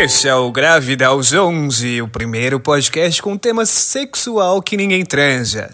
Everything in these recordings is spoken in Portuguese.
Esse é o Grávida aos 11, o primeiro podcast com tema sexual que ninguém transa.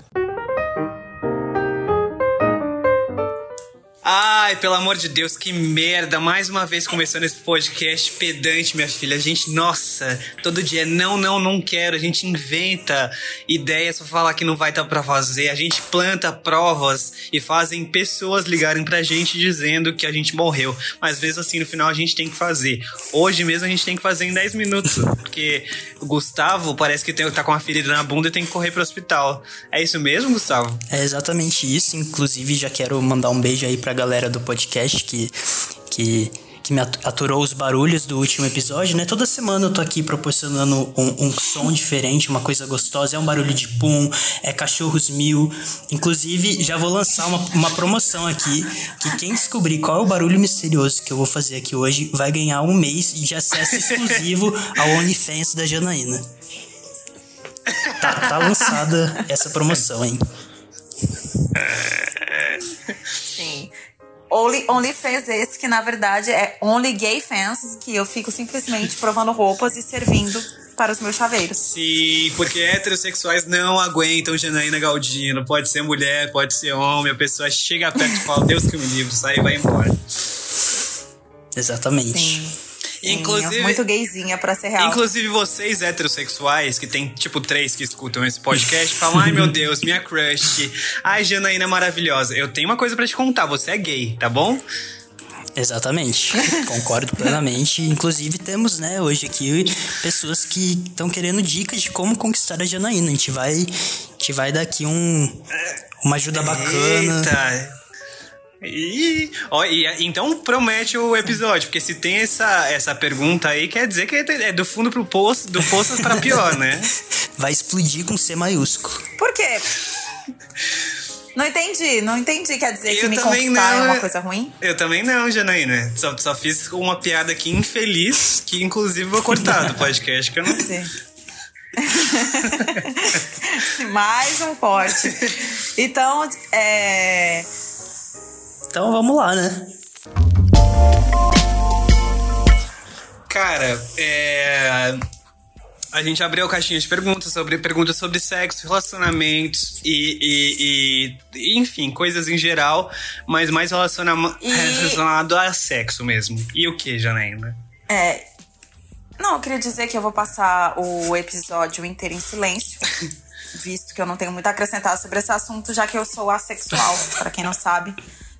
Ai, pelo amor de Deus, que merda. Mais uma vez começando esse podcast pedante, minha filha. A gente, nossa, todo dia, não, não, não quero. A gente inventa ideias pra falar que não vai estar tá pra fazer. A gente planta provas e fazem pessoas ligarem pra gente dizendo que a gente morreu. Mas mesmo assim, no final a gente tem que fazer. Hoje mesmo a gente tem que fazer em 10 minutos. Porque o Gustavo parece que tem, tá com uma ferida na bunda e tem que correr pro hospital. É isso mesmo, Gustavo? É exatamente isso. Inclusive, já quero mandar um beijo aí pra galera do podcast que, que, que me aturou os barulhos do último episódio, né? Toda semana eu tô aqui proporcionando um, um som diferente, uma coisa gostosa. É um barulho de pum, é cachorros mil. Inclusive, já vou lançar uma, uma promoção aqui, que quem descobrir qual é o barulho misterioso que eu vou fazer aqui hoje vai ganhar um mês de acesso exclusivo ao OnlyFans da Janaína. Tá, tá lançada essa promoção, hein? Sim. Only, OnlyFans esse, que na verdade é Only Gay Fans, que eu fico simplesmente provando roupas e servindo para os meus chaveiros. Sim, porque heterossexuais não aguentam Janaína Galdino. Pode ser mulher, pode ser homem. A pessoa chega perto e fala, Deus que me livre, sai e vai embora. Exatamente. Sim. Inclusive, muito gayzinha pra ser real. Inclusive, vocês heterossexuais, que tem tipo três que escutam esse podcast, falam: ai meu Deus, minha crush. Ai, Janaína maravilhosa. Eu tenho uma coisa para te contar: você é gay, tá bom? Exatamente, concordo plenamente. Inclusive, temos, né, hoje aqui pessoas que estão querendo dicas de como conquistar a Janaína. A gente vai, a gente vai dar aqui um, uma ajuda bacana. E, ó, e, então promete o episódio, porque se tem essa, essa pergunta aí, quer dizer que é do fundo pro poço, do poço para pior, né? Vai explodir com C maiúsculo. Por quê? Não entendi, não entendi. Quer dizer eu que me conquistar não, é uma coisa ruim? Eu também não, Janaína. Só, só fiz uma piada aqui infeliz, que inclusive vou cortar do podcast, que eu não sei. Mais um forte. Então, é então vamos lá, né? Cara, é. A gente abriu caixinha de perguntas sobre perguntas sobre sexo, relacionamentos e, e, e enfim, coisas em geral, mas mais relaciona e... relacionado a sexo mesmo. E o que, Janaína? É. Não, eu queria dizer que eu vou passar o episódio inteiro em silêncio. visto que eu não tenho muito a acrescentar sobre esse assunto, já que eu sou assexual, para quem não sabe.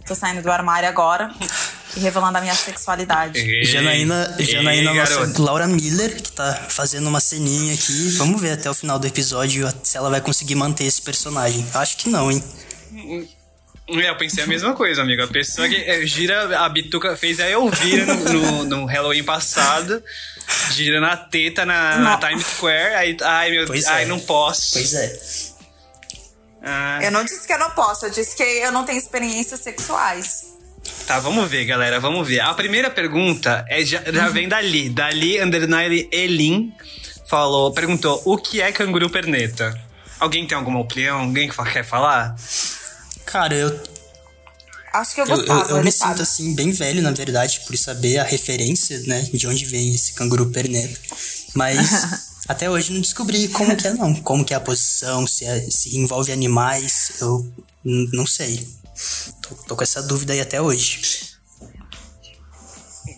Tô saindo do armário agora e revelando a minha sexualidade. Ei, Janaína, Janaína ei, nossa Laura Miller, que tá fazendo uma ceninha aqui. Vamos ver até o final do episódio se ela vai conseguir manter esse personagem. Acho que não, hein? É, eu pensei a mesma coisa, amigo. A pessoa que é, gira a bituca, fez a Elvira no, no, no Halloween passado, gira na teta na, na Times Square, aí, ai meu Deus, é. ai, não posso. Pois é. Ah. Eu não disse que eu não posso, eu disse que eu não tenho experiências sexuais. Tá, vamos ver, galera, vamos ver. A primeira pergunta é, já, já vem dali. Dali, underline Elin, falou, perguntou, o que é canguru perneta? Alguém tem alguma opinião? Alguém que quer falar? Cara, eu... Acho que eu gostava, Eu, eu, eu me sabe. sinto, assim, bem velho, na verdade, por saber a referência, né, de onde vem esse canguru perneta. Mas... Até hoje não descobri como que é, não. Como que é a posição, se, é, se envolve animais, eu não sei. Tô, tô, com essa dúvida aí até hoje.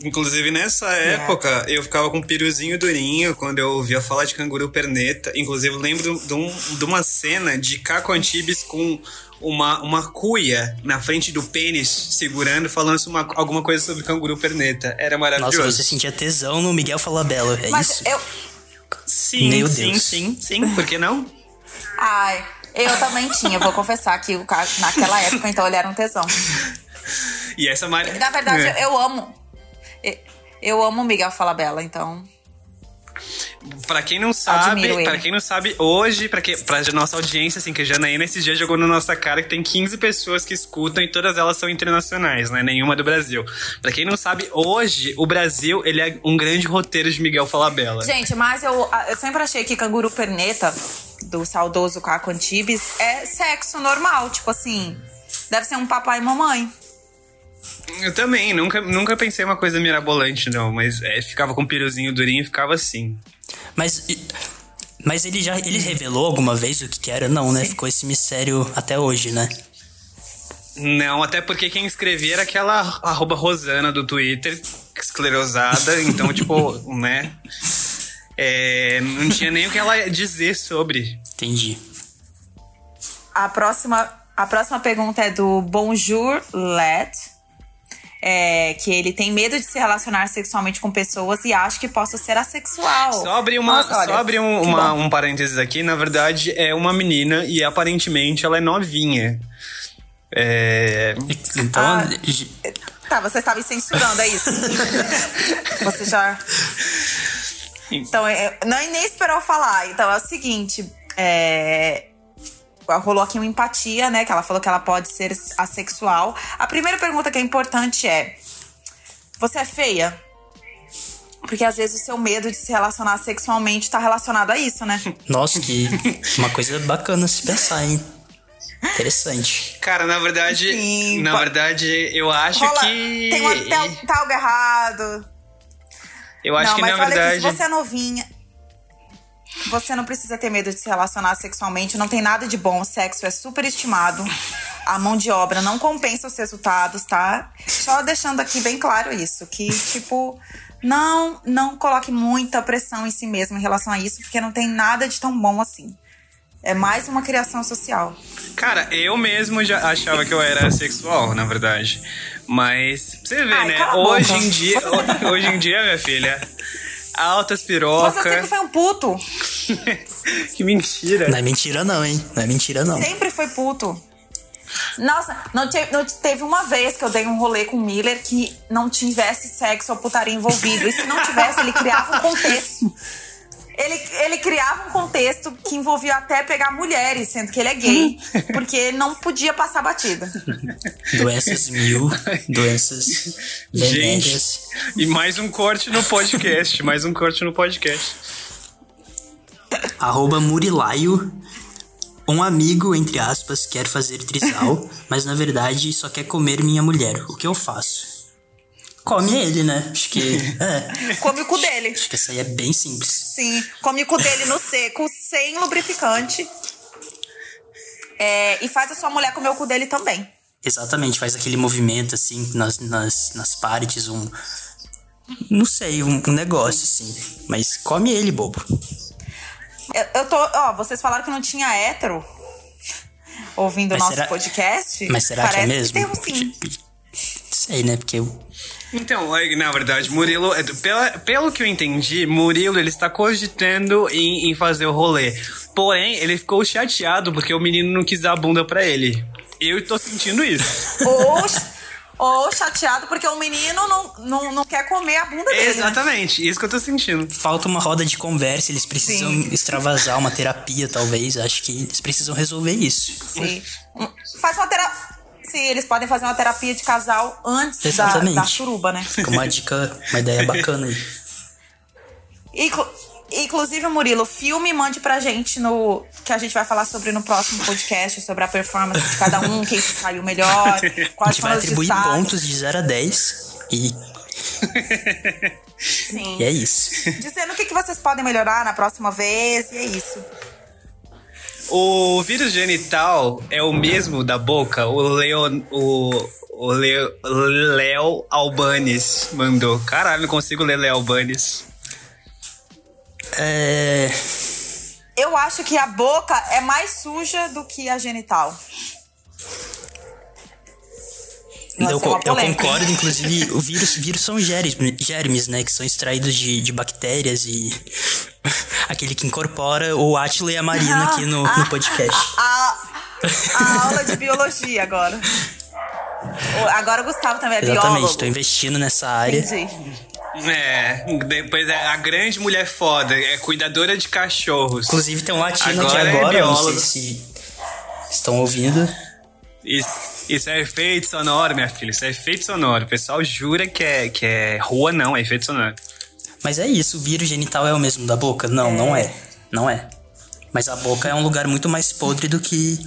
Inclusive, nessa é. época, eu ficava com um piruzinho durinho quando eu ouvia falar de canguru perneta. Inclusive, lembro de, um, de uma cena de Caco Antibes com uma, uma cuia na frente do pênis, segurando, falando uma, alguma coisa sobre canguru perneta. Era maravilhoso. Nossa, você sentia tesão no Miguel Falabella, é Mas isso? Eu, Sim, Meu sim, Deus. sim, sim. Por que não? Ai, eu também tinha, vou confessar que naquela época, então, ele era um tesão. E essa Maria. Na verdade, é. eu amo. Eu amo Miguel Falabella, então. Pra quem não sabe, para quem não sabe, hoje, pra, que, pra nossa audiência, assim, que a Janaína esses dias jogou na nossa cara que tem 15 pessoas que escutam e todas elas são internacionais, né? Nenhuma do Brasil. Pra quem não sabe, hoje, o Brasil, ele é um grande roteiro de Miguel Falabella. Gente, mas eu, eu sempre achei que Canguru Perneta, do saudoso Caco Antibes, é sexo normal, tipo assim, deve ser um papai e mamãe. Eu também, nunca, nunca pensei uma coisa mirabolante, não, mas é, ficava com o piruzinho durinho e ficava assim. Mas. Mas ele já ele revelou alguma vez o que, que era? Não, né? Ficou esse mistério até hoje, né? Não, até porque quem escrevia era aquela arroba Rosana do Twitter, esclerosada, então, tipo, né? É, não tinha nem o que ela dizer sobre. Entendi. A próxima, a próxima pergunta é do Bonjour Let. É, que ele tem medo de se relacionar sexualmente com pessoas e acha que possa ser assexual. Só abrir, uma, Nossa, olha, só abrir um, uma- um parênteses aqui, na verdade é uma menina e aparentemente ela é novinha. É, Então. Ah. Tá, você estava me censurando, é isso? você já. Então, é, não, nem esperou falar. Então é o seguinte: é, rolou aqui uma empatia, né? Que ela falou que ela pode ser assexual. A primeira pergunta que é importante é: Você é feia? Porque às vezes o seu medo de se relacionar sexualmente tá relacionado a isso, né? Nossa, que uma coisa bacana se pensar, hein? Interessante. cara, na verdade, Sim, na verdade eu acho Rola- que Tem, tem, tem algo errado. eu acho não, que mas na olha verdade aqui, se você é novinha, você não precisa ter medo de se relacionar sexualmente. Não tem nada de bom. O sexo é super estimado. A mão de obra não compensa os resultados, tá? Só deixando aqui bem claro isso. Que, tipo, não, não coloque muita pressão em si mesmo em relação a isso, porque não tem nada de tão bom assim. É mais uma criação social. Cara, eu mesmo já achava que eu era sexual, na verdade. Mas, pra você ver, Ai, né? Hoje boca. em dia, hoje em dia, minha filha, altas Você pirocas. sempre foi um puto. que mentira. Não é mentira, não, hein? Não é mentira, não. Sempre foi puto. Nossa, não, te- não teve uma vez que eu dei um rolê com o Miller que não tivesse sexo ou putaria envolvido. E se não tivesse, ele criava um contexto. Ele, ele criava um contexto que envolvia até pegar mulheres, sendo que ele é gay. Porque ele não podia passar batida. Doenças mil, doenças Gente, venéreas. e mais um corte no podcast, mais um corte no podcast. Arroba Murilaio. Um amigo, entre aspas, quer fazer trisal, mas na verdade só quer comer minha mulher. O que eu faço? Come ele, né? Acho que. É. Come o cu dele. Acho que essa aí é bem simples. Sim, come o cu dele no seco, sem lubrificante. É, e faz a sua mulher comer o cu dele também. Exatamente, faz aquele movimento assim nas, nas, nas partes, um. Não sei, um, um negócio assim. Mas come ele, bobo. Eu, eu tô. Ó, vocês falaram que não tinha hétero ouvindo o nosso será- podcast. Mas será Parece que é mesmo? temos sim. Sei, né? Porque eu. Então, na verdade, Murilo, é, pela, pelo que eu entendi, Murilo ele está cogitando em, em fazer o rolê. Porém, ele ficou chateado porque o menino não quis dar a bunda pra ele. Eu tô sentindo isso. Ou, ou chateado porque o menino não, não, não quer comer a bunda dele. né? Exatamente, isso que eu tô sentindo. Falta uma roda de conversa, eles precisam Sim. extravasar uma terapia, talvez. Acho que eles precisam resolver isso. Sim. Faz uma terapia. Sim, eles podem fazer uma terapia de casal antes da, da suruba, né? Fica uma dica, uma ideia bacana aí. Inclu- Inclusive, Murilo, filme e mande pra gente no. Que a gente vai falar sobre no próximo podcast, sobre a performance de cada um, quem se saiu melhor, A quais gente foram vai atribuir destaques. pontos de 0 a 10 e, Sim. e é isso. Dizendo o que, que vocês podem melhorar na próxima vez, e é isso. O vírus genital é o mesmo da boca? O Leo. O, o Leo, Léo Albanes mandou. Caralho, não consigo ler Léo Albanes. É. Eu acho que a boca é mais suja do que a genital. Eu, co- eu concordo, inclusive, o vírus, vírus são germes, germes, né? Que são extraídos de, de bactérias e aquele que incorpora o Atila e a Marina aqui no, no podcast. A, a aula de biologia agora. Agora o Gustavo também é Exatamente, biólogo. tô investindo nessa área. Entendi. É, depois é a grande mulher foda, é cuidadora de cachorros. Inclusive tem um latino Agora aqui é agora, não sei se estão ouvindo. Isso, isso é efeito sonoro, minha filha. Isso é efeito sonoro. O pessoal jura que é, que é rua, não, é efeito sonoro. Mas é isso, o vírus genital é o mesmo da boca? Não, não é. Não é. Mas a boca é um lugar muito mais podre do que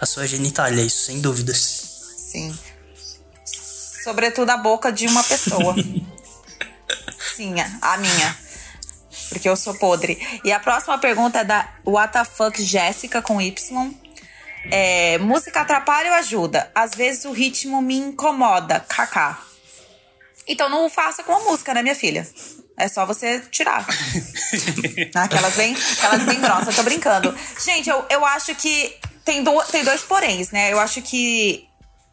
a sua genitália, isso sem dúvidas. Sim. Sobretudo a boca de uma pessoa. Sim, a minha. Porque eu sou podre. E a próxima pergunta é da WTF Jéssica com Y. É, música atrapalha ou ajuda? Às vezes o ritmo me incomoda. KK. Então não faça com a música, né, minha filha? É só você tirar. aquelas bem, aquelas bem grossas, eu tô brincando. Gente, eu, eu acho que tem, do, tem dois poréns, né? Eu acho que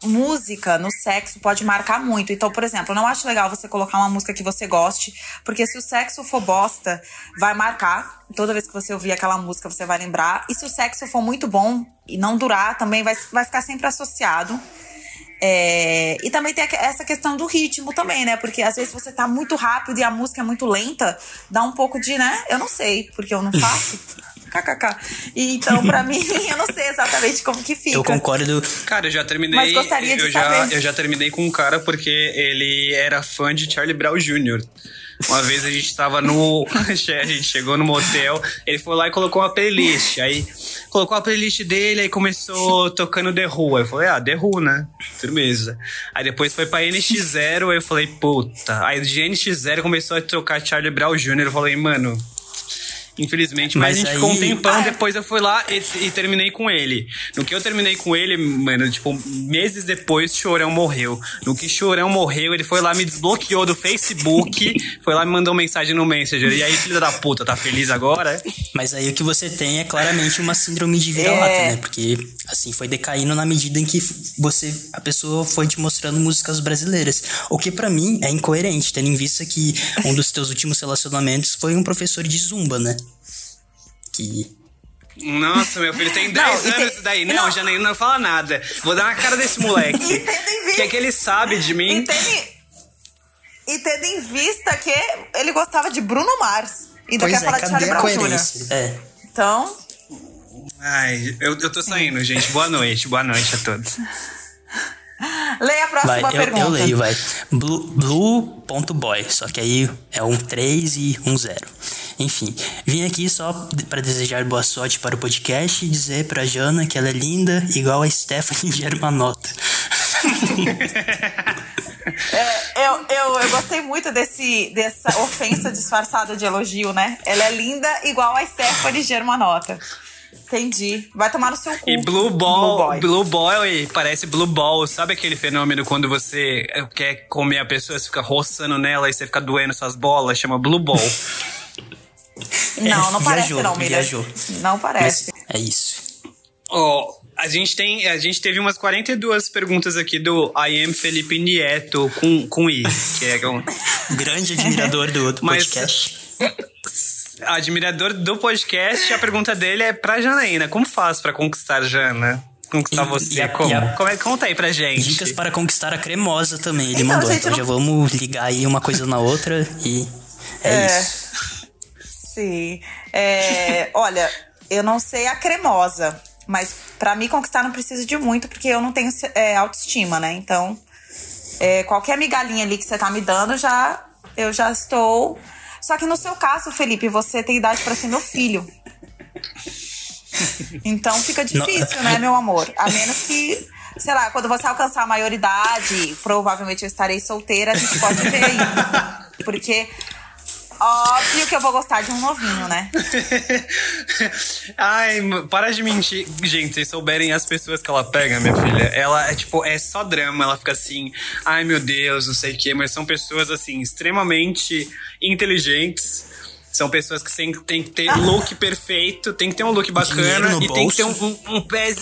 música no sexo pode marcar muito. Então, por exemplo, eu não acho legal você colocar uma música que você goste, porque se o sexo for bosta, vai marcar. Toda vez que você ouvir aquela música, você vai lembrar. E se o sexo for muito bom e não durar, também vai, vai ficar sempre associado. É, e também tem essa questão do ritmo também, né? Porque às vezes você tá muito rápido e a música é muito lenta, dá um pouco de, né? Eu não sei, porque eu não faço. KKK. Então, pra mim, eu não sei exatamente como que fica. Eu concordo. Cara, eu já terminei. Mas gostaria de eu saber. Já, eu já terminei com um cara porque ele era fã de Charlie Brown Jr. Uma vez a gente tava no. a gente chegou no motel, ele foi lá e colocou uma playlist. Aí colocou a playlist dele, aí começou tocando The Who. Aí eu falei, ah, The Who, né? Firmeza. Aí depois foi pra NX0, aí eu falei, puta. Aí de NX0 começou a tocar Charlie Brown Jr. Eu falei, mano, infelizmente. Mas, mas a gente aí... ficou um tempão, ah. depois eu fui lá e, e, terminei com ele. No que eu terminei com ele, mano, tipo, meses depois, Chorão morreu. No que Chorão morreu, ele foi lá, me desbloqueou do Facebook, foi lá me mandou mensagem no Messenger. E aí, filho da puta, tá feliz agora? Mas aí o que você tem é claramente uma síndrome de vira-lata, é. né? Porque, assim, foi decaindo na medida em que você, a pessoa foi te mostrando músicas brasileiras. O que para mim é incoerente, tendo em vista que um dos teus últimos relacionamentos foi um professor de zumba, né? Que. Nossa, meu filho tem 10 anos tem... isso daí. Não, não, Janaína não fala nada. Vou dar na cara desse moleque. que é que ele sabe de mim. E tendo, e tendo em vista que ele gostava de Bruno Mars. E ainda quer é, falar de Charlie Brown Jr. É. Então. Ai, eu, eu tô saindo, gente. Boa noite, boa noite a todos. Leia a próxima vai, pergunta. Eu, eu leio, vai. Blue.boy, Blue só que aí é um 3 e um 0. Enfim, vim aqui só para desejar boa sorte para o podcast e dizer pra Jana que ela é linda, igual a Stephanie Germanota. é, eu, eu, eu gostei muito desse, dessa ofensa disfarçada de elogio, né? Ela é linda, igual a Stephanie Germanota. Entendi. Vai tomar no seu cu. E Blue Ball, Blue Boy. Blue Boy parece Blue Ball. Sabe aquele fenômeno quando você quer comer a pessoa, você fica roçando nela e você fica doendo suas bolas? Chama Blue Ball. não, não parece não, Miriam. Viajou. Não parece. Mas é isso. Ó, oh, a gente tem, a gente teve umas 42 perguntas aqui do I am Felipe Nieto com, com I, que é um grande admirador do, do podcast. Admirador do podcast, a pergunta dele é pra Janaína. Como faz para conquistar Jana? Conquistar e, você? E a, como? A, como é, conta aí pra gente. Dicas para conquistar a cremosa também, ele então, mandou. Gente, então não... já vamos ligar aí uma coisa na outra e é, é isso. Sim. É, olha, eu não sei a cremosa, mas para mim conquistar não precisa de muito, porque eu não tenho é, autoestima, né? Então, é, qualquer migalhinha ali que você tá me dando, já eu já estou só que no seu caso, Felipe, você tem idade para ser meu filho. Então fica difícil, Não. né, meu amor? A menos que, sei lá, quando você alcançar a maioridade, provavelmente eu estarei solteira, a gente pode ver aí. Porque Óbvio que eu vou gostar de um novinho, né? Ai, para de mentir. Gente, vocês souberem as pessoas que ela pega, minha filha. Ela é tipo, é só drama. Ela fica assim, ai meu Deus, não sei o quê. Mas são pessoas, assim, extremamente inteligentes. São pessoas que têm, têm que ter look perfeito, tem que ter um look bacana e bolso. tem que ter um, um, um pé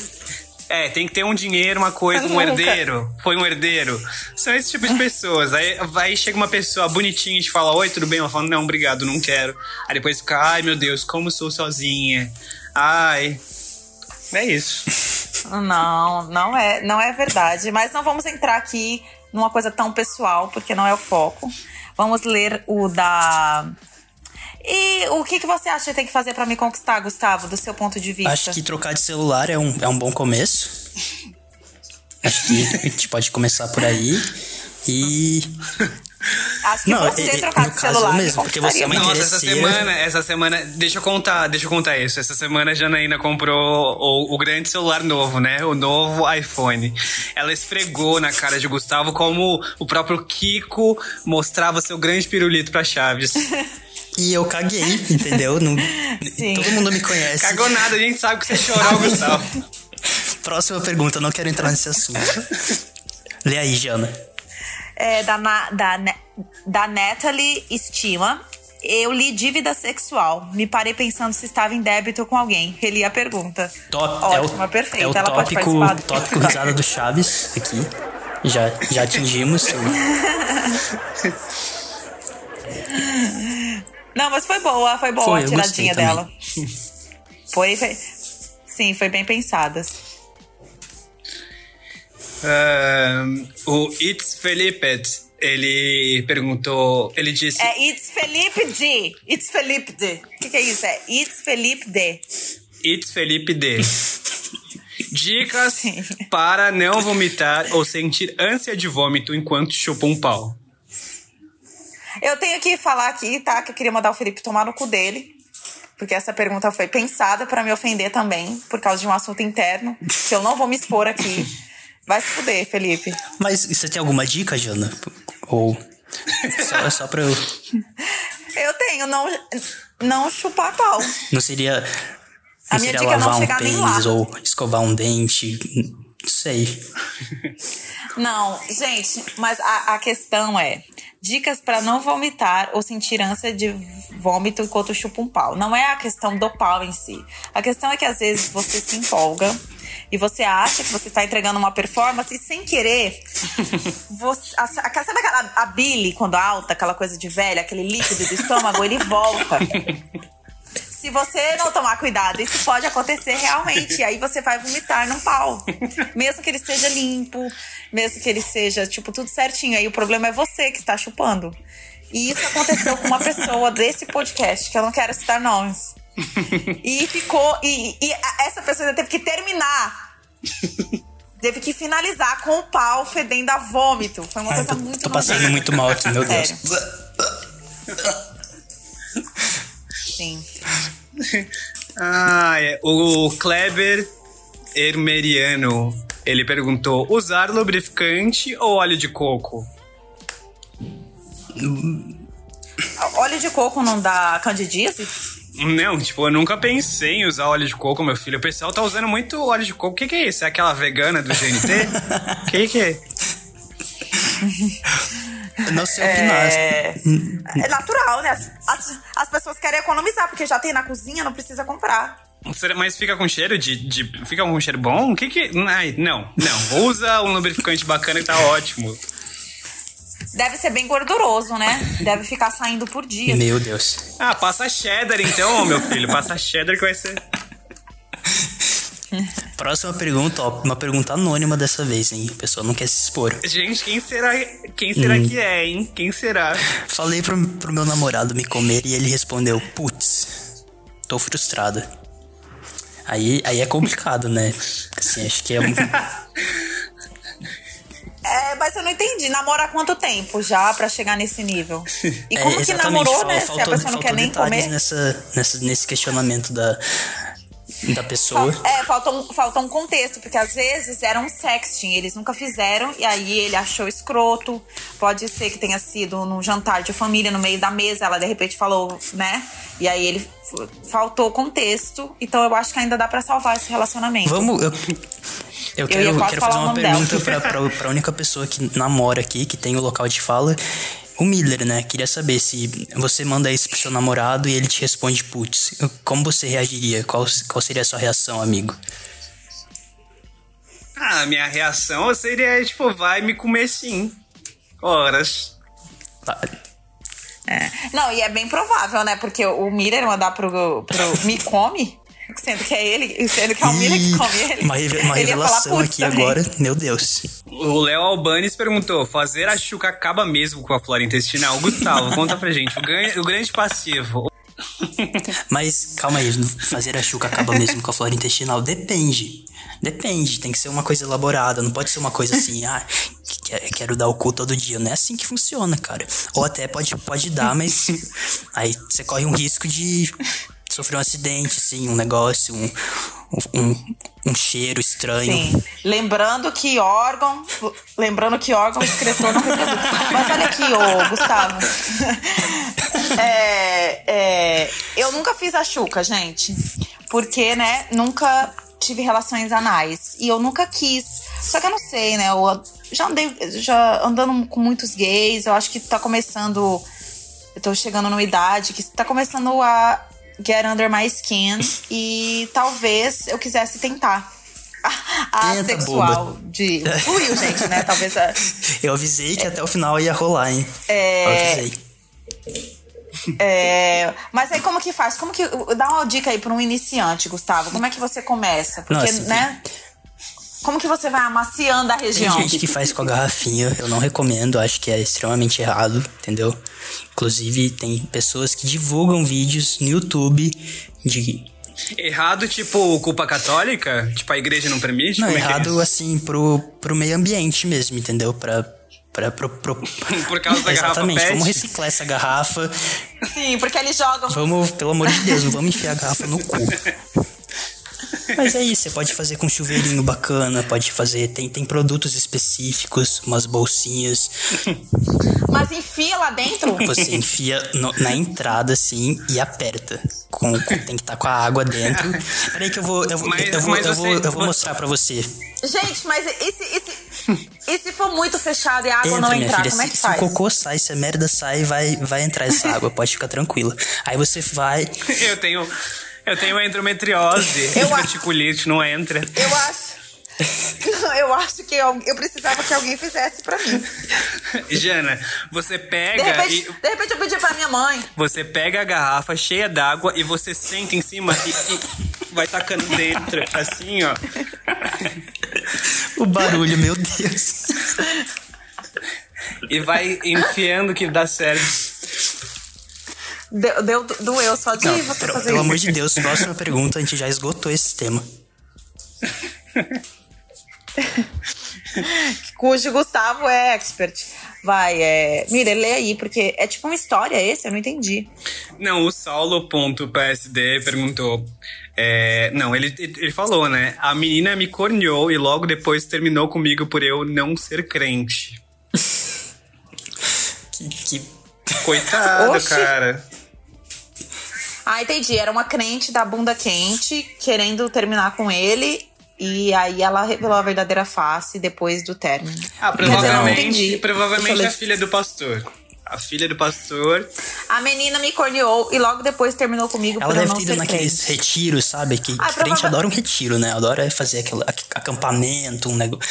é, tem que ter um dinheiro, uma coisa, um herdeiro. Foi um herdeiro. São esse tipo de pessoas. Aí vai chega uma pessoa bonitinha e te fala: Oi, tudo bem? Ela fala: Não, obrigado, não quero. Aí depois fica: Ai, meu Deus, como sou sozinha. Ai. É isso. Não, não é, não é verdade. Mas não vamos entrar aqui numa coisa tão pessoal, porque não é o foco. Vamos ler o da e o que, que você acha que tem que fazer para me conquistar, Gustavo, do seu ponto de vista? Acho que trocar de celular é um, é um bom começo. Acho que a gente pode começar por aí. E. Acho que Não, você e- trocar de celular. mesmo, porque você é uma. Nossa, essa semana, essa semana, deixa eu contar, deixa eu contar isso. Essa semana a Janaína comprou o, o grande celular novo, né? O novo iPhone. Ela esfregou na cara de Gustavo como o próprio Kiko mostrava seu grande pirulito pra Chaves. E eu caguei, entendeu? Não- todo mundo me conhece. Cagou nada, a gente sabe que você chorou, Gustavo. Próxima pergunta, não quero entrar nesse assunto. Lê aí, Jana. É, da, Na- da, da Natalie Estima. Eu li dívida sexual. Me parei pensando se estava em débito com alguém. Reli a pergunta. Top, Ótima, é o, perfeita. É o Ela pode tópico, do- tópico risada do Chaves aqui. Já, já atingimos. Não, mas foi boa, foi boa Foi, a tiradinha dela. Foi, foi. Sim, foi bem pensada. Ahn, o It's Felipe, ele perguntou, ele disse... É It's Felipe D. It's Felipe D. O que, que é isso? É It's Felipe D. It's Felipe D. Dicas Sim. para não vomitar ou sentir ânsia de vômito enquanto chupa um pau. Eu tenho que falar aqui, tá? Que eu queria mandar o Felipe tomar no cu dele. Porque essa pergunta foi pensada pra me ofender também, por causa de um assunto interno, que eu não vou me expor aqui. Vai se fuder, Felipe. Mas você tem alguma dica, Jana? Ou. Só, só pra eu. Eu tenho, não, não chupar pau. Não seria. A Não minha seria dica é não lavar um chegar nem lá. pênis ou escovar um dente. Sei. Não, gente, mas a, a questão é: dicas pra não vomitar ou sentir ânsia de vômito enquanto chupa um pau. Não é a questão do pau em si. A questão é que às vezes você se empolga e você acha que você está entregando uma performance e sem querer. Você, a, a, sabe aquela a bile quando alta, aquela coisa de velha, aquele líquido do estômago, ele volta. Se você não tomar cuidado, isso pode acontecer realmente. E aí você vai vomitar num pau. Mesmo que ele esteja limpo, mesmo que ele seja, tipo, tudo certinho. Aí o problema é você que está chupando. E isso aconteceu com uma pessoa desse podcast, que eu não quero citar nomes. E ficou. E, e essa pessoa ainda teve que terminar. Teve que finalizar com o pau fedendo a vômito. Foi uma Ai, coisa tô, muito tô passando muito mal aqui, meu Deus. Ah, é. O Kleber Hermeriano, ele perguntou: usar lubrificante ou óleo de coco? Óleo de coco não dá candidíase? Não, tipo, eu nunca pensei em usar óleo de coco, meu filho. O pessoal tá usando muito óleo de coco. O que, que é isso? É aquela vegana do GNT? O que, que é? Não sei opinar. É, é natural, né? As, as, as pessoas querem economizar, porque já tem na cozinha, não precisa comprar. Mas fica com cheiro de, de. Fica com cheiro bom? O que que. Ai, não, não. Usa um lubrificante bacana e tá ótimo. Deve ser bem gorduroso, né? Deve ficar saindo por dia. Meu Deus. Ah, passa cheddar então, meu filho. Passa cheddar que vai ser. Próxima pergunta, ó. Uma pergunta anônima dessa vez, hein? A pessoa não quer se expor. Gente, quem será, quem será Hum. que é, hein? Quem será? Falei pro, pro meu namorado me comer e ele respondeu: Putz, tô frustrada. Aí, aí é complicado, né? Assim, acho que é. um- É, mas eu não entendi. Namora há quanto tempo já pra chegar nesse nível? E é, como que exatamente, namorou, fal- né? Se a faltou- pessoa não quer faltou nem comer. Nessa, nessa, nesse questionamento da, da pessoa. Fal- É, falta um, falta um contexto, porque às vezes era um sexting, eles nunca fizeram, e aí ele achou escroto. Pode ser que tenha sido num jantar de família, no meio da mesa, ela de repente falou, né? E aí ele faltou contexto, então eu acho que ainda dá pra salvar esse relacionamento. Vamos. Eu, eu quero, quase quero fazer uma pergunta pra, pra, pra única pessoa que namora aqui, que tem o local de fala. O Miller, né? Queria saber se você manda isso pro seu namorado e ele te responde, putz, como você reagiria? Qual, qual seria a sua reação, amigo? Ah, minha reação seria, tipo, vai me comer sim. Horas. Tá, É. Não, e é bem provável, né? Porque o Miller mandar pro, pro Me Come, sendo que é ele, sendo que é o Miller que come ele. Uma, uma ele falar revelação putz aqui também. agora, meu Deus. O Léo Albanes perguntou: fazer a chuca acaba mesmo com a flora intestinal? Gustavo, conta pra gente. O, o grande passivo. Mas calma aí, fazer a chuca acaba mesmo com a flora intestinal? Depende. Depende, tem que ser uma coisa elaborada, não pode ser uma coisa assim, ah, que, quero dar o cu todo dia. Não é assim que funciona, cara. Ou até pode, pode dar, mas aí você corre um risco de sofrer um acidente, assim, um negócio, um, um, um cheiro estranho. Sim. Lembrando que órgão. Lembrando que órgão excretor não reproduz. Mas olha aqui, ô Gustavo. é, é, eu nunca fiz a chuca, gente. Porque, né, nunca tive relações anais. E eu nunca quis. Só que eu não sei, né? Eu já andei já andando com muitos gays. Eu acho que tá começando. Eu tô chegando numa idade que tá começando a Get Under My Skin e talvez eu quisesse tentar. A, a sexual boba. de. Fluiu, gente, né? Talvez a. Eu avisei que é. até o final ia rolar, hein? É. Eu avisei. É, mas aí como que faz? Como que. Dá uma dica aí para um iniciante, Gustavo. Como é que você começa? Porque, Nossa, né? Como que você vai amaciando a região? Tem gente que faz com a garrafinha, eu não recomendo, acho que é extremamente errado, entendeu? Inclusive, tem pessoas que divulgam vídeos no YouTube de. Errado, tipo, culpa católica? Tipo, a igreja não permite? Não, Como é errado, é assim, pro, pro meio ambiente mesmo, entendeu? Pra, Pra, pro, pro... Por causa da Exatamente, garrafa vamos reciclar essa garrafa. Sim, porque eles jogam. Vamos, pelo amor de Deus, não vamos enfiar a garrafa no cu. Mas é isso, você pode fazer com chuveirinho bacana, pode fazer, tem, tem produtos específicos, umas bolsinhas. Mas enfia lá dentro? Você enfia no, na entrada, assim, e aperta. Com, com tem que estar tá com a água dentro. Peraí que eu vou, eu, mas, eu, vou, eu, vou, eu vou mostrar pra você. Gente, mas esse, esse, e se for muito fechado e a água Entra, não entrar, filha, como é que se, faz? Se o cocô sai, se a merda sai, vai, vai entrar essa água, pode ficar tranquila. Aí você vai... Eu tenho... Eu tenho endometriose, diverticulite, não entra. Eu acho. eu acho que eu, eu precisava que alguém fizesse pra mim. Jana, você pega. De repente, e, de repente eu pedi pra minha mãe. Você pega a garrafa cheia d'água e você senta em cima e, e vai tacando dentro, assim, ó. O barulho, meu Deus. E vai enfiando que dá certo. Deu, deu, doeu só de não, você pelo, fazer pelo isso. amor de Deus, próxima pergunta, a gente já esgotou esse tema. Cujo Gustavo é expert. Vai, é. Mira, lê aí, porque é tipo uma história esse, eu não entendi. Não, o Saulo.psd perguntou. É, não, ele, ele falou, né? A menina me corneou e logo depois terminou comigo por eu não ser crente. que, que... Coitado, Oxi. cara. Ah, entendi. Era uma crente da bunda quente querendo terminar com ele. E aí ela revelou a verdadeira face depois do término. Ah, provavelmente, dizer, provavelmente a filha do pastor a filha do pastor. A menina me corneou e logo depois terminou comigo Ela deve ter ido naqueles crente. retiros, sabe? Que Ai, crente adora um retiro, né? Adora fazer aquele acampamento, um negócio.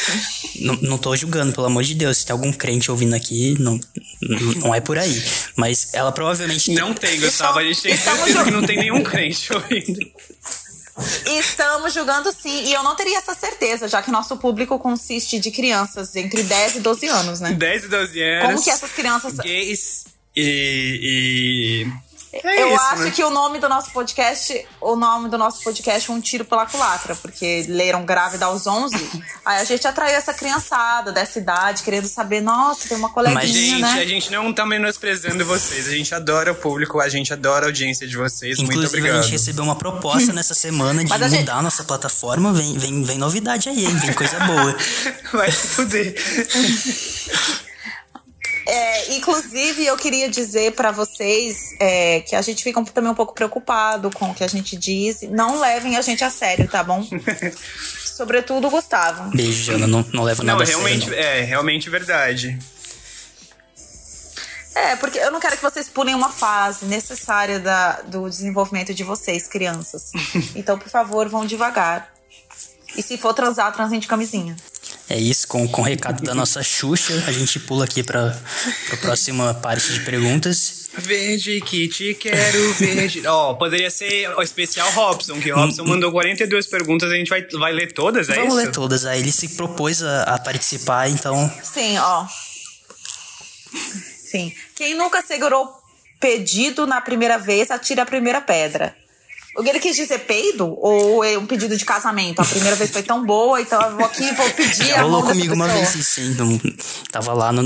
não, não tô julgando, pelo amor de Deus. Se tem algum crente ouvindo aqui, não, não é por aí. Mas ela provavelmente. Não tem, Gustavo. A gente tem certeza que não tem nenhum crente ouvindo. Estamos julgando sim, e eu não teria essa certeza, já que nosso público consiste de crianças entre 10 e 12 anos, né? 10 e 12 anos. Como que essas crianças. Gays e. e é eu isso, acho né? que o nome do nosso podcast, o nome do nosso podcast é Um Tiro pela Culatra, porque leram Grávida aos 11. aí a gente atraiu essa criançada dessa idade, querendo saber, nossa, tem uma coleguinha, Mas, gente, né? a gente não tá menosprezando vocês. A gente adora o público, a gente adora a audiência de vocês. Inclusive, Muito obrigado. a gente recebeu uma proposta nessa semana de mudar gente... a nossa plataforma. Vem, vem, vem novidade aí, hein? Vem coisa boa. Vai se fuder. É, inclusive, eu queria dizer para vocês é, que a gente fica também um pouco preocupado com o que a gente diz. Não levem a gente a sério, tá bom? Sobretudo o Gustavo. Beijo, Jana. Não, não levo nada não, a realmente, sério. Não. É, realmente verdade. É, porque eu não quero que vocês pulem uma fase necessária da, do desenvolvimento de vocês, crianças. Então, por favor, vão devagar. E se for transar, transem de camisinha. É isso, com, com o recado da nossa Xuxa, a gente pula aqui para a próxima parte de perguntas. Verde que te quero, verde. Ó, oh, poderia ser o especial Robson, que o Robson mandou 42 perguntas, a gente vai, vai ler todas, é Vamos isso? ler todas, aí ele se propôs a, a participar, então. Sim, ó. Sim. Quem nunca segurou pedido na primeira vez, atira a primeira pedra. O que ele quis dizer peido? Ou é um pedido de casamento? A primeira vez foi tão boa, então eu vou aqui e vou pedir a Rolou comigo uma vez isso, sim. Não, tava lá no.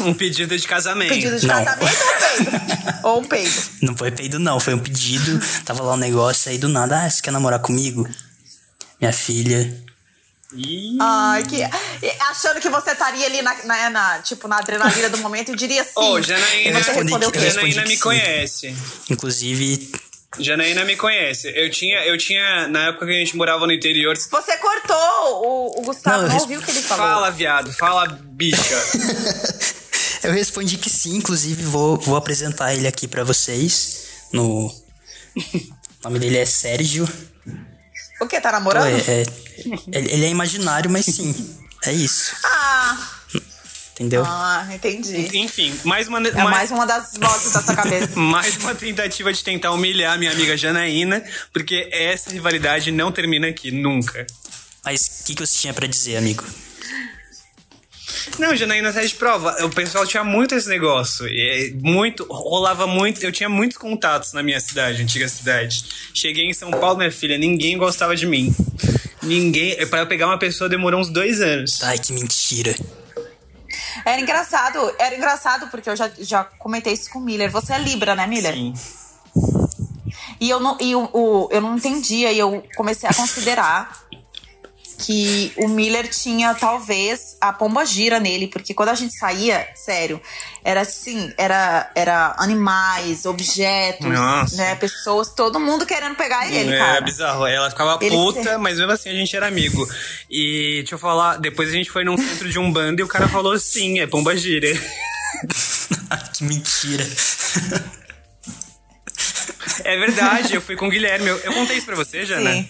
Um pedido de casamento. Pedido de Não. casamento ou peido? ou um peido. Não foi peido, não. Foi um pedido. Tava lá um negócio aí do nada. Ah, você quer namorar comigo? Minha filha. Ih, Ai, que. Achando que você estaria ali na, na- na- tipo, na adrenalina do momento e diria sim. Ô, e Janaína, você respondeu o que- quê? Janaína que me sim. conhece. Inclusive, Janaína me conhece. Eu tinha, eu tinha, na época que a gente morava no interior. Você cortou o, o Gustavo, Não, não, ouviu o que ele falou. Fala, viado, fala, bicha. eu respondi que sim. Inclusive, vou, vou apresentar ele aqui pra vocês. No. O nome dele é Sérgio. O que? Tá namorando? É, é- ele ele é imaginário, mas sim. É isso. Ah, Entendeu? ah, entendi. Enfim, mais uma, É mais uma das vozes da sua cabeça. mais uma tentativa de tentar humilhar minha amiga Janaína, porque essa rivalidade não termina aqui, nunca. Mas o que, que você tinha pra dizer, amigo? Não, Janaína tá de prova. O pessoal tinha muito esse negócio. E, muito, rolava muito. Eu tinha muitos contatos na minha cidade, antiga cidade. Cheguei em São Paulo, minha filha, ninguém gostava de mim. Ninguém. Pra eu pegar uma pessoa demorou uns dois anos. Ai, que mentira. Era engraçado, era engraçado porque eu já, já comentei isso com o Miller. Você é Libra, né, Miller? Sim. E eu não, e o, o- eu não entendia e eu comecei a considerar que o Miller tinha talvez a pomba gira nele, porque quando a gente saía, sério, era assim, era, era animais, objetos, Nossa. né, pessoas, todo mundo querendo pegar ele, Era cara. bizarro. Ela ficava Ele puta, se- mas mesmo assim a gente era amigo. E deixa eu falar, depois a gente foi num centro de um bando e o cara falou sim, é pomba gira. que mentira. É verdade, eu fui com o Guilherme. Eu, eu contei isso pra você, Jana? Sim.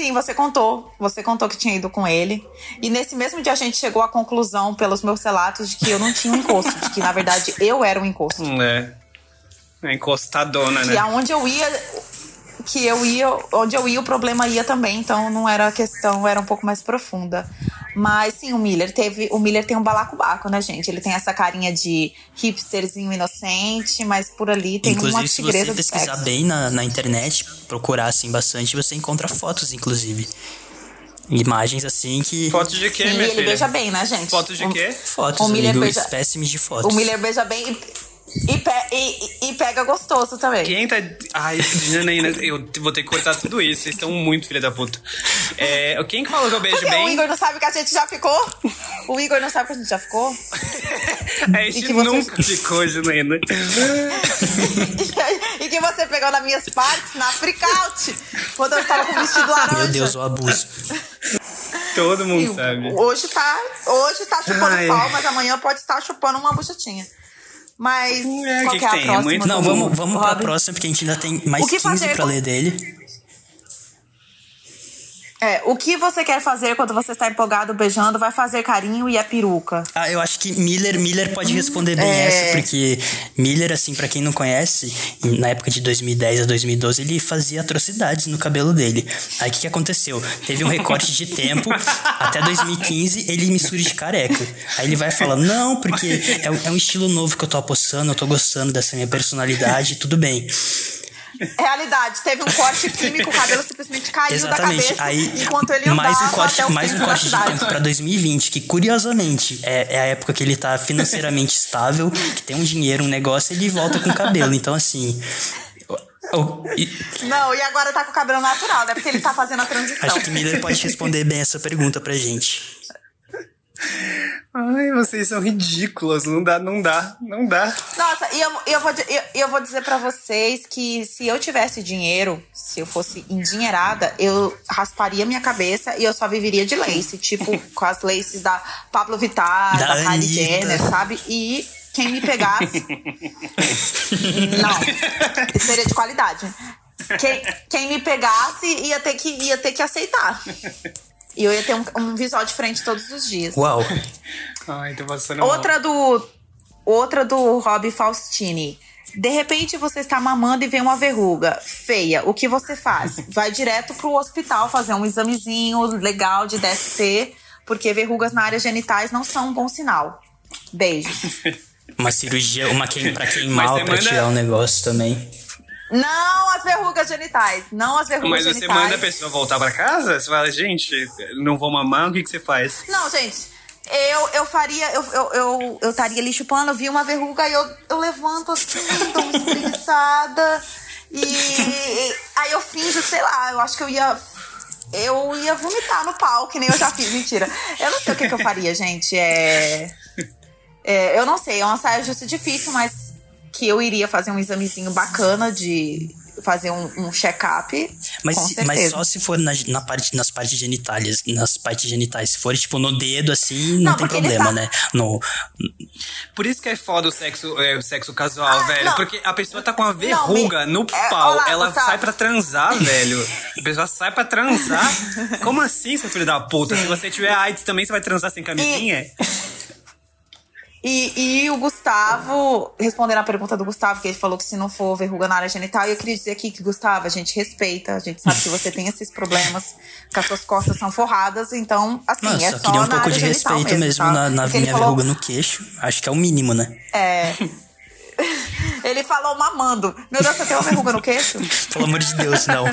Sim, você contou. Você contou que tinha ido com ele. E nesse mesmo dia a gente chegou à conclusão, pelos meus relatos, de que eu não tinha um encosto. De que, na verdade, eu era o encosto. É. É encostadona, né? aonde eu ia. Que eu ia. Onde eu ia, o problema ia também. Então não era a questão, era um pouco mais profunda. Mas sim, o Miller teve. O Miller tem um balacobaco, né, gente? Ele tem essa carinha de hipsterzinho inocente, mas por ali tem uma inclusive, se tigresa você pesquisar sexo. bem na, na internet, procurar assim bastante, você encontra fotos, inclusive. Imagens assim que. Fotos de quê, Sim, minha ele filha? beija bem, né, gente? Fotos de O- quê? Fotos, O Miller beija- espécimes de fotos. O Miller beija bem e, pe- e- e pega gostoso também. Quem tá. Ai, Janaína, eu vou ter que cortar tudo isso. Vocês estão muito filha da puta. É, quem que falou que eu beijo Porque o bem? Igor não sabe que a gente já ficou? O Igor não sabe que a gente já ficou? A E gente que você- nunca ficou, Janaína. e que você pegou nas minhas partes na freakout quando eu estava com o vestido laranja. Meu Deus, o abuso. Todo mundo E sabe. Hoje tá, hoje tá chupando Ai. pau, mas amanhã pode estar chupando uma buchetinha. Mas É, qual que que é a tem? próxima? Muito- Não, vamos, vamos pra Rob? próxima, porque a gente ainda tem mais O que 15 fazer pra com- ler dele. É, o que você quer fazer quando você está empolgado beijando? Vai fazer carinho e a peruca. Ah, eu acho que Miller, Miller pode responder bem É. essa, porque Miller, assim, pra quem não conhece, na época de 2010 a 2012, ele fazia atrocidades no cabelo dele. Aí o que, que aconteceu? Teve um recorte de tempo, até 2015 ele me surge careca. Aí ele vai falando, não, porque é, um- é um estilo novo que eu tô apostando, eu tô gostando dessa minha personalidade, tudo bem. Realidade, teve um corte químico, o cabelo simplesmente caiu Exatamente. da cabeça Aí enquanto ele andava mais um corte, o mais um corte de tempo pra 2020, que curiosamente é, é a época que ele tá financeiramente estável, que tem um dinheiro, um negócio, ele volta com cabelo. Então assim, o- o- e- Não, e agora tá com o cabelo natural, né? Porque ele tá fazendo a transição. acho que Miller pode responder bem essa pergunta pra gente. Ai, vocês são ridículas. Não dá, não dá, não dá. Nossa, e eu, eu, vou, eu, eu vou dizer pra vocês que se eu tivesse dinheiro, se eu fosse endinheirada, eu rasparia minha cabeça e eu só viveria de lace. Tipo, com as laces da Pablo Vittar, Da da, Kylie Anitta. Jenner, sabe? E quem me pegasse. não, seria de qualidade. Quem, quem me pegasse ia ter que, ia ter que aceitar. E eu ia ter um, um visual diferente todos os dias. Uau. Ai, tô passando mal. Outra do. Outra do Rob Faustini. De repente você está mamando e vê uma verruga feia. O que você faz? Vai direto pro hospital fazer um examezinho legal de DST, porque verrugas na área genitais não são um bom sinal. Beijos. Uma cirurgia, uma queim pra queimar, você pra manda- tirar um negócio também. Não as verrugas genitais. Não as verrugas Mas genitais. você manda a pessoa voltar pra casa? Você fala, gente, não vou mamar, o que, que você faz? Não, gente. Eu, eu faria, eu eu, eu, eu estaria ali chupando, eu vi uma verruga e eu, eu levanto assim, uma espreguiçada. E, e aí eu finjo, sei lá, eu acho que eu ia. Eu ia vomitar no pau, que nem eu já fiz, mentira. Eu não sei o que, que eu faria, gente. É, é, eu não sei, é uma saia justa difícil, mas que eu iria fazer um examezinho bacana de fazer um, um check-up. Mas, mas só se for na, na parte, nas partes genitais, nas partes genitais. Se for, tipo, no dedo, assim, não, Não, tem problema, tá- né? No, Por isso que é foda o sexo, é, o sexo casual, Ah, velho. não. Porque a pessoa tá com uma verruga me- no é, pau. olá, ela sai pra transar, velho. A pessoa sai pra transar. Como assim, seu filho da puta? Se você tiver AIDS também, você vai transar sem camisinha? E, e o Gustavo, respondendo a pergunta do Gustavo, que ele falou que se não for verruga na área genital, eu queria dizer aqui que, Gustavo, a gente respeita, a gente sabe que você tem esses problemas, que as suas costas são forradas, então, assim, Não, é só só queria um pouco de respeito mesmo, tá? na, na minha falou- verruga no queixo. Acho que é o mínimo, né? É. Ele falou mamando. Meu Deus, você tem uma verruga no queixo? Pelo amor de Deus, não.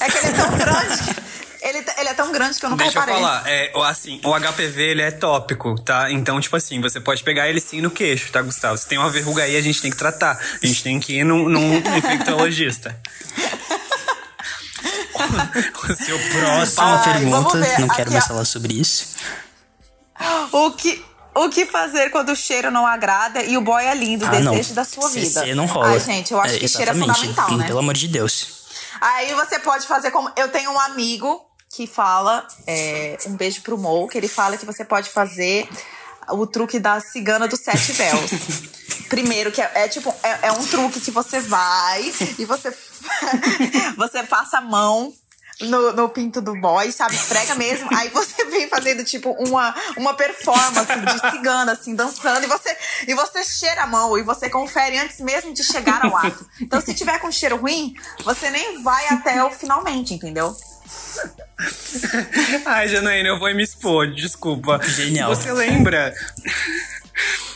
É que ele é tão grande. Ele, ele é tão grande que eu nunca Deixa eu reparei. falar, é, o- assim, o HPV ele é tópico, tá? Então, tipo assim, você pode pegar ele sim no queixo, tá, Gustavo? Se tem uma verruga aí, a gente tem que tratar. A gente tem que ir num, num infectologista. o seu Próxima Ai, pergunta, não quero aqui, mais falar sobre isso. O que, o que fazer quando o cheiro não agrada e o boy é lindo, Ah, não. desejo da sua vida? CC não rola. Ai, gente, eu acho É, que cheiro é fundamental, né? Pelo amor de Deus. Aí você pode fazer como. Eu tenho um amigo que fala, é, um beijo pro Mo, que ele fala que você pode fazer o truque da cigana dos sete véus. Primeiro, que é, é tipo, é, é um truque que você vai e você, você passa a mão. No, no pinto do boy, sabe? Esfrega mesmo. Aí você vem fazendo, tipo, uma, uma performance de cigana, assim, dançando. E você, e você cheira a mão e você confere antes mesmo de chegar ao ato. Então, se tiver com cheiro ruim, você nem vai até o finalmente, entendeu? Ai, Janaína, eu vou me expor, desculpa. Genial. Você lembra?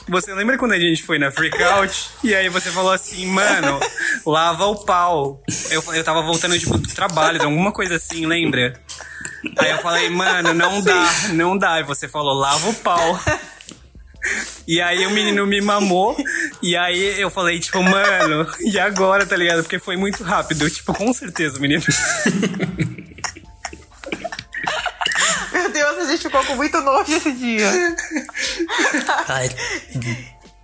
Você lembra quando a gente foi na Freakout? E aí você falou assim, mano, lava o pau. Eu, eu tava voltando tipo, do trabalho, de alguma coisa assim, lembra? Aí eu falei, mano, não dá, não dá. E você falou, lava o pau. E aí o menino me mamou. E aí eu falei, tipo, mano, e agora, tá ligado? Porque foi muito rápido. Tipo, com certeza, menino. Meu Deus, a gente ficou com muito nojo esse dia. Ai,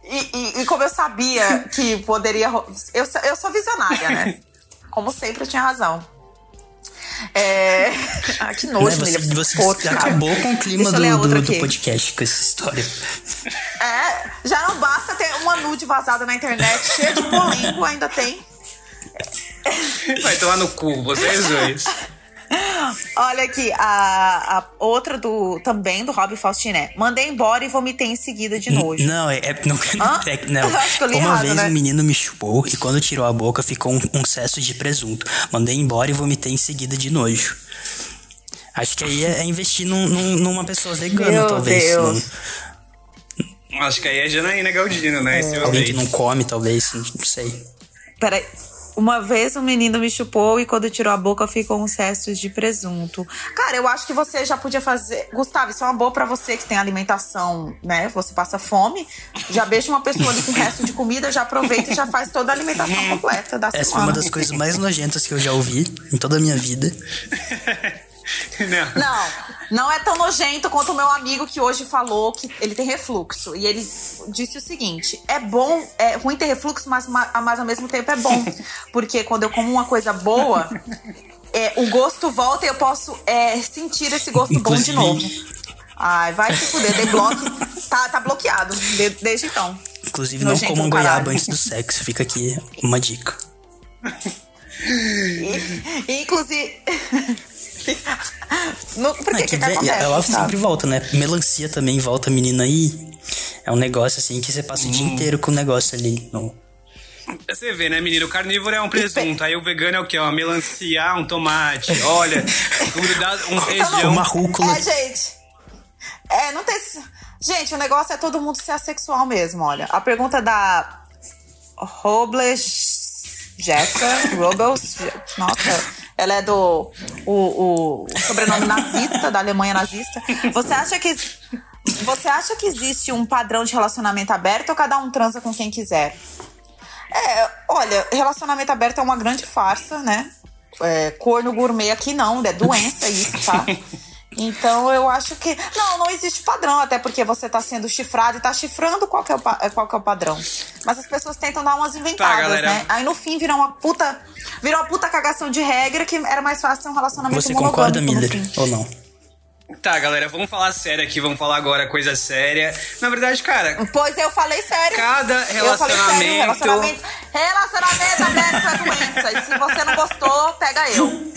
E, e- e como eu sabia que poderia. Eu, sou- eu sou visionária, né? Como sempre, eu tinha razão. É. Ah, que né, nojo, você Milha. você Pô, cara. acabou com o clima do, do, do podcast com essa história. É, já não basta ter uma nude vazada na internet, cheia de polêmico, ainda tem. Vai tomar no cu, vocês dois. Olha aqui, a, a outra do também do Rob Faustiné. Mandei embora e vomitei em seguida de nojo. Não, é, é- não, Hã? é- não. Eu acho que eu li Uma errado, vez né? um menino me chupou e quando tirou a boca ficou um, um cesto de presunto. Mandei embora e vomitei em seguida de nojo. Acho que aí é, é investir num- num- numa pessoa vegana, Meu talvez. Deus. Num- Acho que aí é Janaína Galdino, né? É alguém que não come, talvez. Não sei. Peraí. Uma vez um menino me chupou e quando tirou a boca ficou uns restos de presunto. Cara, eu acho que você já podia fazer. Gustavo, isso é uma boa pra você que tem alimentação, né? Você passa fome. Já beija uma pessoa ali com resto de comida, já aproveita e já faz toda a alimentação completa da Essa foi semana. uma das coisas mais nojentas que eu já ouvi em toda a minha vida. Não. Não, não é tão nojento quanto o meu amigo que hoje falou que ele tem refluxo. E ele disse o seguinte: é bom, é ruim ter refluxo, mas, ma- mas ao mesmo tempo é bom. Porque quando eu como uma coisa boa, é, o gosto volta e eu posso é, sentir esse gosto bom de Inclusive- novo. Ai, vai se fuder, dei bloco. Tá, tá bloqueado de- desde então. Inclusive, não Nojento comam goiaba antes do sexo. Fica aqui uma dica. E, e, inclusive. No- por que, que que, que vem- acontece? ela sempre volta, né? Melancia também volta, menina aí. É um negócio assim que você passa o dia Hum. inteiro com o negócio ali. No... Você vê, né, menino? O carnívoro é um presunto. Aí o vegano é o quê? Uma melancia, um tomate. Olha, grudado, um feijão. Uma rúcula. É, gente. É, não tem. Gente, o negócio é todo mundo ser assexual mesmo, olha. A pergunta da Robles Jessica Goebbels. Nossa, ela é do. O, o, sobrenome nazista, da Alemanha nazista. Você acha que. Você acha que existe um padrão de relacionamento aberto ou cada um transa com quem quiser? É, olha, relacionamento aberto é uma grande farsa, né? É, corno gourmet aqui não, é doença isso, tá? Então eu acho que. Não, não existe padrão, até porque você tá sendo chifrado e tá chifrando qual que é o, qual que é o padrão. Mas as pessoas tentam dar umas inventadas, tá, né? Aí no fim vira uma puta. Vira uma puta cagação de regra que era mais fácil ter um relacionamento Você concorda, Miller? Ou não? Tá, galera, vamos falar sério aqui, vamos falar agora coisa séria. Na verdade, cara. Pois eu falei sério. Cada relacionamento. Sério, relacionamento, relacionamento aberto é doença. E se você não gostou, pega eu.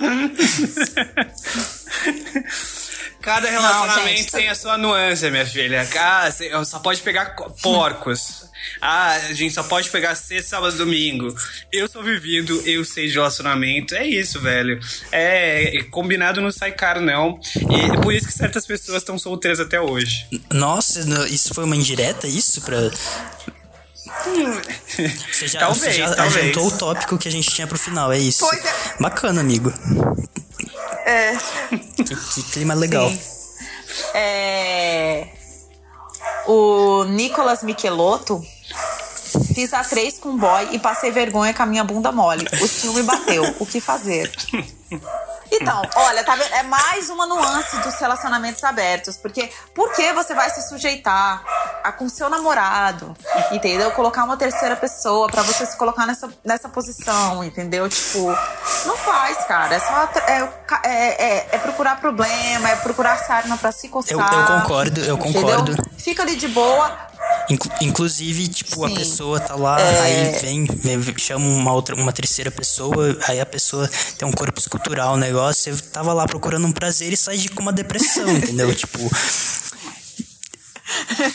Cada relacionamento não, gente, tem a sua nuance, minha filha. Ah, só pode pegar porcos. Ah, a gente só pode pegar sexta, sábado, domingo. Eu sou vivido, eu sei de relacionamento. É isso, velho. É, combinado não sai caro, não. E é por isso que certas pessoas estão solteiras até hoje. Nossa, isso foi uma indireta, isso? Pra, você já, talvez, você já talvez. adiantou o tópico que a gente tinha pro final, é isso. Pois é. Bacana, amigo. É. Que, que clima legal. Sim. É. O Nicolas Michelotto Fiz a três com boy e passei vergonha com a minha bunda mole. O ciúme bateu. O que fazer? Então, olha, tá vendo? É mais uma nuance dos relacionamentos abertos. Porque por que você vai se sujeitar a com seu namorado, entendeu? Colocar uma terceira pessoa para você se colocar nessa, nessa posição, entendeu? Tipo, não faz, cara. É só é, é, é, é procurar problema, é procurar sarna pra se coçar. Eu, eu concordo, eu concordo. Entendeu? Fica ali de boa inclusive, tipo, Sim. a pessoa tá lá, é... aí vem, vem, chama uma outra, uma terceira pessoa, aí a pessoa tem um corpo escultural, um negócio, você tava lá procurando um prazer e sai de com uma depressão, entendeu? tipo.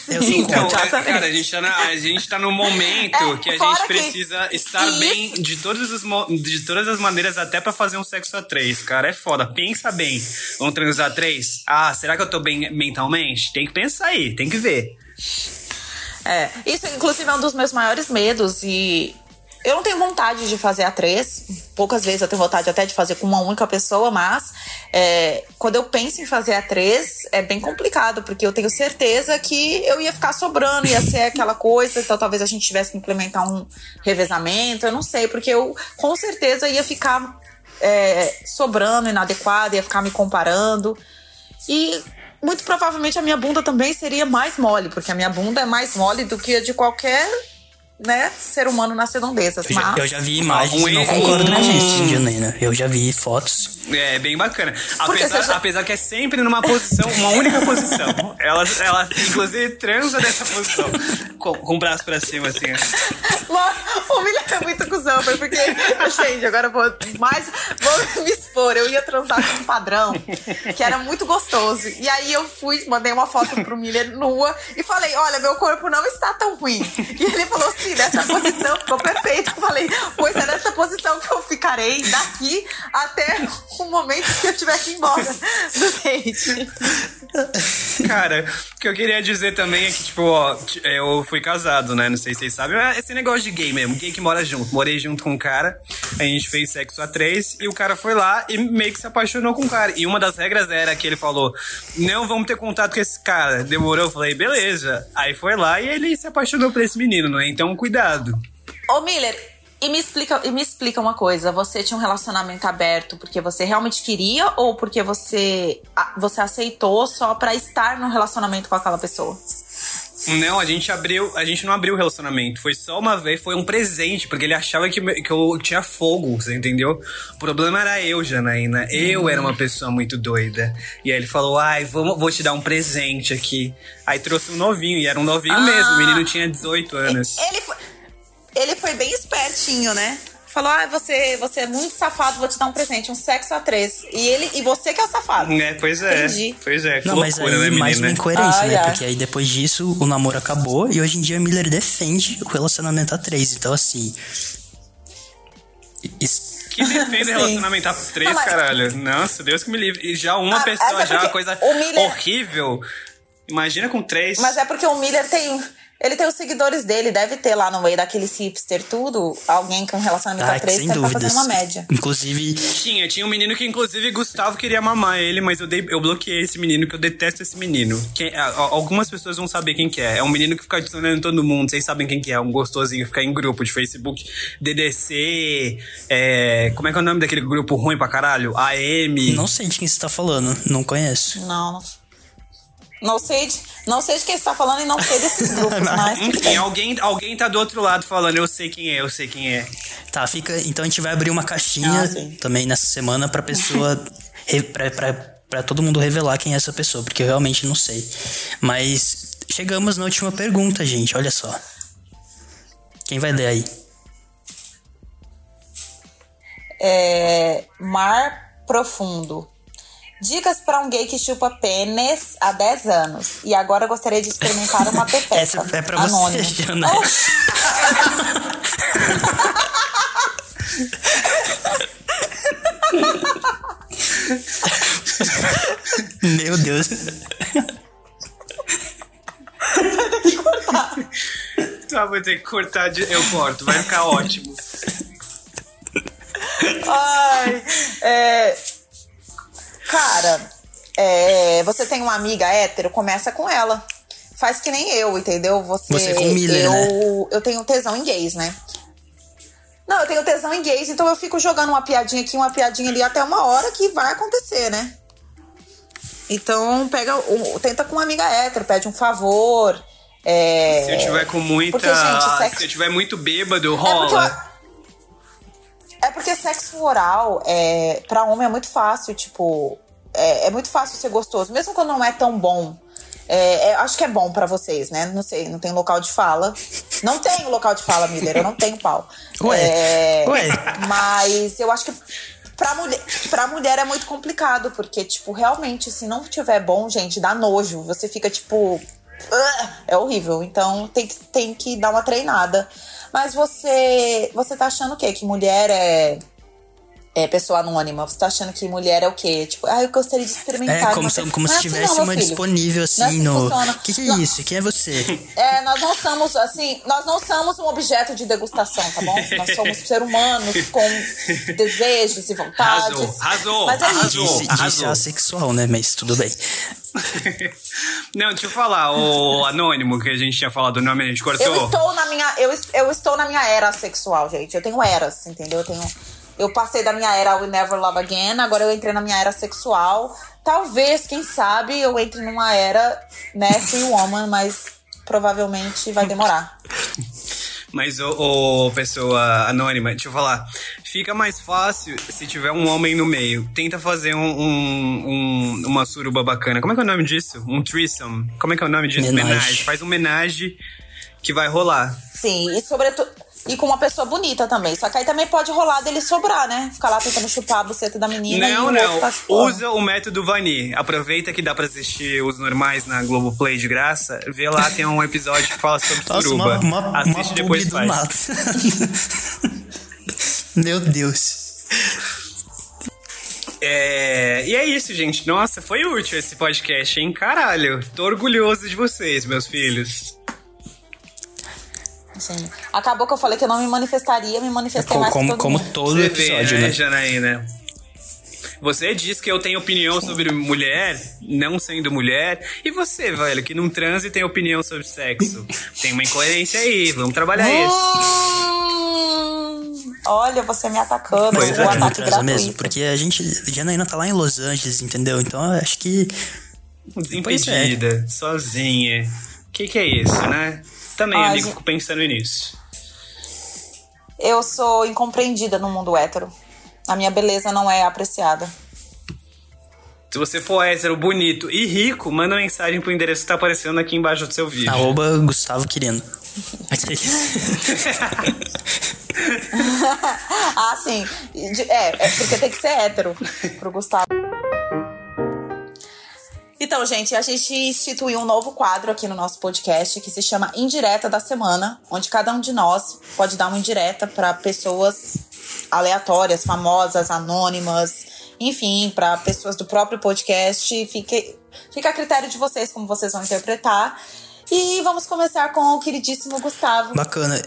Eu sou então, cara, a gente, tá na, a gente tá no momento é, que a gente precisa que... estar Isso. bem de todas, as, de todas as maneiras, até para fazer um sexo a três, cara. É foda. Pensa bem. Vamos transar três? Ah, será que eu tô bem mentalmente? Tem que pensar aí, tem que ver. É, isso inclusive é um dos meus maiores medos e eu não tenho vontade de fazer a três. Poucas vezes eu tenho vontade até de fazer com uma única pessoa, mas é, quando eu penso em fazer a três, é bem complicado, porque eu tenho certeza que eu ia ficar sobrando, ia ser aquela coisa, então talvez a gente tivesse que implementar um revezamento, eu não sei, porque eu com certeza ia ficar é, sobrando, inadequado, ia ficar me comparando. E muito provavelmente a minha bunda também seria mais mole, porque a minha bunda é mais mole do que a de qualquer né, ser humano nas redondezas. Eu, mas... já, eu já vi imagens, um, não concordo com isso, Janaina. Eu já vi fotos. É, bem bacana. Apesar, já... apesar que é sempre numa posição, uma única posição. Ela, ela inclusive, transa dessa posição. Com, com o braço pra cima, assim. o William é muito cuzão, porque, gente, agora vou mais, vou me expor. Eu ia transar com um padrão que era muito gostoso. E aí eu fui, mandei uma foto pro Miller nua e falei: olha, meu corpo não está tão ruim. E ele falou assim: nessa posição ficou perfeito. Eu falei: pois é nessa posição que eu ficarei daqui até o momento que eu tiver que ir embora do date. Cara, o que eu queria dizer também é que, tipo, ó, eu fui casado, né? Não sei se vocês sabem. É esse negócio de gay mesmo, gay que mora junto. Morei junto com um cara, a gente fez sexo a três e o cara foi lá e meio que se apaixonou com o cara. E uma das regras era que ele falou: não vamos ter contato com esse cara. Demorou, eu falei, beleza. Aí foi lá e ele se apaixonou por esse menino, não é? Cuidado. Ô, Miller, e me explica, e me explica uma coisa, você tinha um relacionamento aberto porque você realmente queria ou porque você você aceitou só para estar no relacionamento com aquela pessoa? Não, a gente abriu, a gente não abriu o relacionamento. Foi só uma vez, foi um presente, porque ele achava que, que eu tinha fogo, você entendeu? O problema era eu, Janaína. Eu era uma pessoa muito doida. E aí ele falou: ai, vou, vou te dar um presente aqui. Aí trouxe um novinho, e era um novinho ah, mesmo. O menino tinha 18 anos. Ele foi, ele foi bem espertinho, né? Falou: Ah, você, você é muito safado, vou te dar um presente, um sexo a três. E ele e você que é o safado. É, pois é. Entendi. Pois é. Não, mas aí né, mais uma incoerência, ah, né? Porque aí depois disso o namoro acabou e hoje em dia Miller defende o relacionamento a três. Então, assim. Isso, que defende relacionamento a três, não, mas... caralho. Nossa, Deus que me livre. E já uma ah, pessoa, é já é uma coisa Miller... horrível. Imagina com três. Mas é porque o Miller tem Ele tem os seguidores dele, deve ter lá no meio daqueles hipster tudo, alguém com relacionamento Ah, a três tá fazendo uma média. Inclusive, Tinha, tinha um menino que inclusive Gustavo queria mamar ele, mas eu, dei, eu bloqueei esse menino, que eu detesto esse menino. Quem- algumas pessoas vão saber quem que é. É um menino que fica adicionando todo mundo, vocês sabem quem que é, um gostosinho, fica em grupo de Facebook, DDC, é, como é que é o nome daquele grupo ruim pra caralho? AM. não sei de quem você tá falando, não conheço. Não, não. Não sei de, não sei de quem você tá falando e não sei desses grupos, mas Enfim, alguém, alguém tá do outro lado falando, eu sei quem é, eu sei quem é. Tá, fica. Então a gente vai abrir uma caixinha Ah, também nessa semana pra pessoa. pra, pra, pra todo mundo revelar quem é essa pessoa, porque eu realmente não sei. Mas chegamos na última pergunta, gente. Olha só. Quem vai ler aí? É, mar profundo. Dicas para um gay que chupa pênis há 10 anos. E agora gostaria de experimentar uma pepeca. Essa é pra você. Jana. Meu Deus. Tá, vou ter que cortar, de, eu corto, vai ficar ótimo. Ai, é, cara, é, você tem uma amiga hétero, começa com ela. Faz que nem eu, entendeu? Você, Você com o Miller, eu, né? eu tenho tesão em gays, né? Não, eu tenho tesão em gays, então eu fico jogando uma piadinha aqui, uma piadinha ali até uma hora que vai acontecer, né? Então, pega, um- tenta com uma amiga hétero, pede um favor. é, Se eu tiver com muita. Porque, gente, sexo- Se eu tiver muito bêbado, é porque, rola. é porque sexo oral, é, pra homem é muito fácil, tipo. É, é muito fácil ser gostoso, mesmo quando não é tão bom. É, é, acho que é bom pra vocês, né? Não sei, não tem local de fala. Não tenho local de fala, Miller, eu não tenho pau. Ué, É, ué. Mas eu acho que pra mulher, pra mulher é muito complicado, porque, tipo, realmente, se não tiver bom, gente, dá nojo. Você fica, tipo. É horrível. Então tem que, tem que dar uma treinada. Mas você. Você tá achando o quê? Que mulher é. É pessoa anônima. Você tá achando que mulher é o quê? Tipo, ah, eu gostaria de experimentar. É como uma se, como se assim tivesse não, uma filho. disponível Não é assim assim que no. funciona. Que que é Não. isso? Quem é você? É, nós não somos, assim, nós não somos um objeto de degustação, tá bom? Nós somos seres humanos com desejos e vontades. Arrasou, arrasou, Mas é isso. Disse, disse arrasou. assexual, né? Mas tudo bem. Não, deixa eu falar, o anônimo que a gente tinha falado o nome, a gente cortou. Eu estou na minha, eu, eu estou na minha era sexual, gente. Eu tenho eras, entendeu? Eu tenho, eu passei da minha era We Never Love Again, agora eu entrei na minha era sexual. Talvez, quem sabe, eu entre numa era, né, free woman, mas provavelmente vai demorar. Mas, ô, ô, pessoa anônima, deixa eu falar. Fica mais fácil se tiver um homem no meio. Tenta fazer um, um- um- uma suruba bacana. Como é que é o nome disso? Um threesome. Como é que é o nome disso? Menage. Faz um menage que vai rolar. Sim, e sobretudo. E com uma pessoa bonita também. Só que aí também pode rolar dele sobrar, né? Ficar lá tentando chupar a buceta da menina e Não, o não. outro tá. Usa o método Vani. Aproveita que dá pra assistir os normais na Globoplay de graça. Vê lá, tem um episódio que fala sobre Nossa, suruba. uma, uma, Assiste uma depois faz. Meu Deus. É, e é isso, gente. Nossa, foi útil esse podcast, hein? Caralho. Tô orgulhoso de vocês, meus filhos. Sim. Acabou que eu falei que eu não me manifestaria, me manifestei Co- mais Como, todo como mundo. todo Você episódio, vê, né? Janaína? Você diz que eu tenho opinião sobre mulher, não sendo mulher. E você, velho, que não transa e tem opinião sobre sexo. Tem uma incoerência aí, vamos trabalhar isso. Hum, Olha, você me atacando. Pois o é, ataque gratuito. mesmo? Porque a gente. Janaína tá lá em Los Angeles, entendeu? Então eu acho que. Desimpedida, sozinha. O que, que é isso, né? Também, Ai, amigo, fico pensando nisso. Eu sou incompreendida no mundo hétero. A minha beleza não é apreciada. Se você for hétero, bonito e rico, manda mensagem pro endereço que tá aparecendo aqui embaixo do seu vídeo. Arroba Gustavo querendo. Ah, sim. É, é porque tem que ser hétero pro Gustavo. Então, gente, a gente instituiu um novo quadro aqui no nosso podcast que se chama Indireta da Semana, onde cada um de nós pode dar uma indireta para pessoas aleatórias, famosas, anônimas, enfim, para pessoas do próprio podcast. Fique, fica a critério de vocês como vocês vão interpretar. E vamos começar com o queridíssimo Gustavo. Bacana.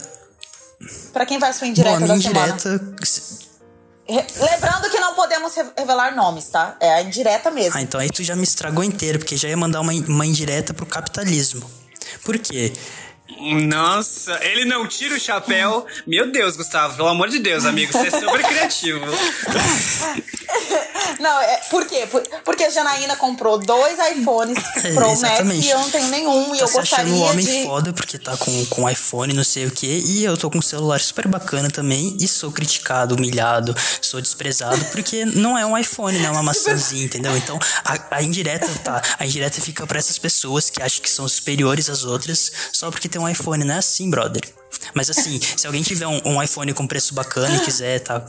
Pra quem vai sua indireta Bom, a da minha semana? indireta. Re- Lembrando que não podemos re- revelar nomes, tá? É a indireta mesmo. Ah, então aí tu já me estragou inteiro, porque já ia mandar uma, uma indireta pro capitalismo. Por quê? Nossa, ele não tira o chapéu. Meu Deus, Gustavo, pelo amor de Deus, amigo, você é super criativo. Não, é, por quê? Por- porque a Janaína comprou dois iPhones É, Pro Max exatamente. e eu não tenho nenhum. E Tá eu se achando um gostaria homem de. foda porque tá com, com iPhone, não sei o que, e eu tô com um celular super bacana também, e sou criticado, humilhado, sou desprezado, porque não é um iPhone, né? É uma maçãzinha, entendeu? Então a, a indireta, tá? A indireta fica pra essas pessoas que acham que são superiores às outras só porque tem um iPhone, não é assim, brother. Mas assim, se alguém tiver um, um iPhone com preço bacana e quiser tá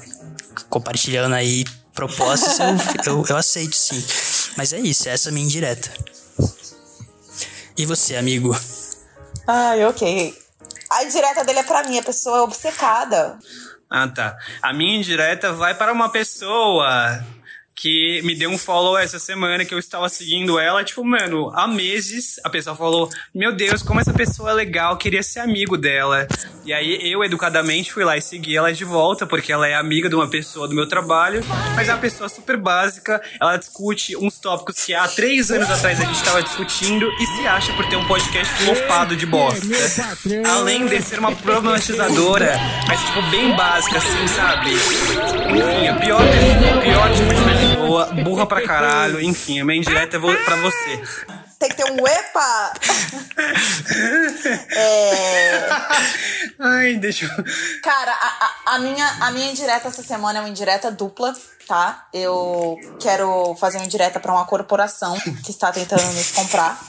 compartilhando aí propostas, eu, eu, eu aceito sim. Mas é isso, essa é a minha indireta. E você, amigo? Ai, ok. A indireta dele é pra mim, a pessoa é obcecada. Ah, tá. A minha indireta vai para uma pessoa que me deu um follow essa semana que eu estava seguindo ela, tipo, mano, há meses a pessoa falou: Meu Deus, como essa pessoa é legal, queria ser amigo dela. E aí eu, educadamente, fui lá e segui ela de volta, porque ela é amiga de uma pessoa do meu trabalho, mas é uma pessoa super básica, ela discute uns tópicos que há três anos atrás a gente estava discutindo e se acha por ter um podcast flopado de bosta. Além de ser uma problematizadora, mas tipo, bem básica, assim, sabe? Enfim, a pior, pessoa, pior tipo de pessoa, burra pra caralho, enfim, a minha indireta é pra você. Tem que ter um epa! é, Ai, deixa eu. cara, a, a- a minha, a minha indireta essa semana é uma indireta dupla, tá? Eu quero fazer uma indireta pra uma corporação que está tentando nos comprar,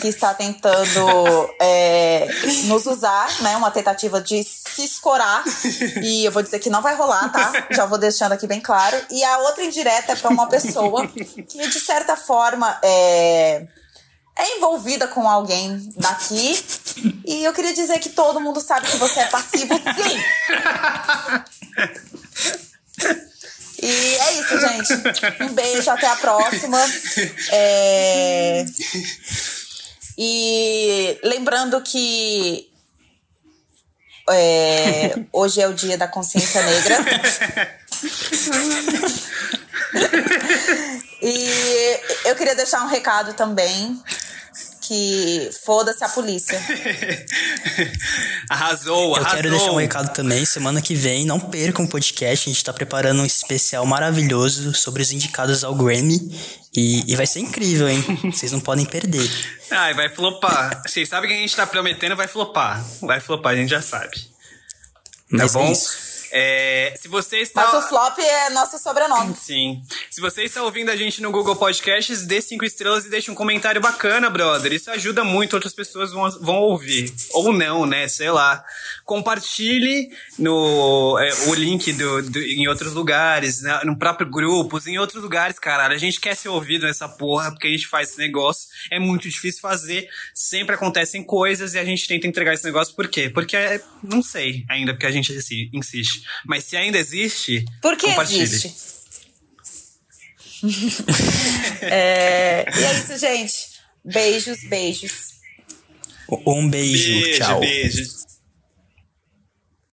que está tentando é, nos usar, né? Uma tentativa de se escorar. E eu vou dizer que não vai rolar, tá? Já vou deixando aqui bem claro. E a outra indireta é pra uma pessoa que, de certa forma, é é envolvida com alguém daqui. E eu queria dizer que todo mundo sabe que você é passivo, sim! E é isso, gente. Um beijo, até a próxima. É, E lembrando que é, hoje é o dia da consciência negra. E eu queria deixar um recado também. Que foda-se a polícia. Arrasou, Eu arrasou. quero deixar um recado também. Semana que vem, não percam o podcast. A gente tá preparando um especial maravilhoso sobre os indicados ao Grammy. E, e vai ser incrível, hein? Vocês não podem perder. Ai, vai flopar. Vocês sabem que a gente tá prometendo, vai flopar. Vai flopar, a gente já sabe. Tá Mas é bom? isso. É, se você está. Mas o flop é nosso sobrenome. Sim. Se você está ouvindo a gente no Google Podcasts, dê cinco estrelas e deixe um comentário bacana, brother. Isso ajuda muito, outras pessoas vão, vão ouvir. Ou não, né? Sei lá. Compartilhe no, é, o link do, do- em outros lugares, né? no próprio grupos, em outros lugares, caralho. A gente quer ser ouvido nessa porra, porque a gente faz esse negócio. É muito difícil fazer. Sempre acontecem coisas e a gente tenta entregar esse negócio. Por quê? Porque é, não sei ainda, porque a gente insi- insiste. Mas se ainda existe, Por que compartilhe. existe? É, e é isso, gente. Beijos, beijos. Um beijo, Beijo, tchau. beijo.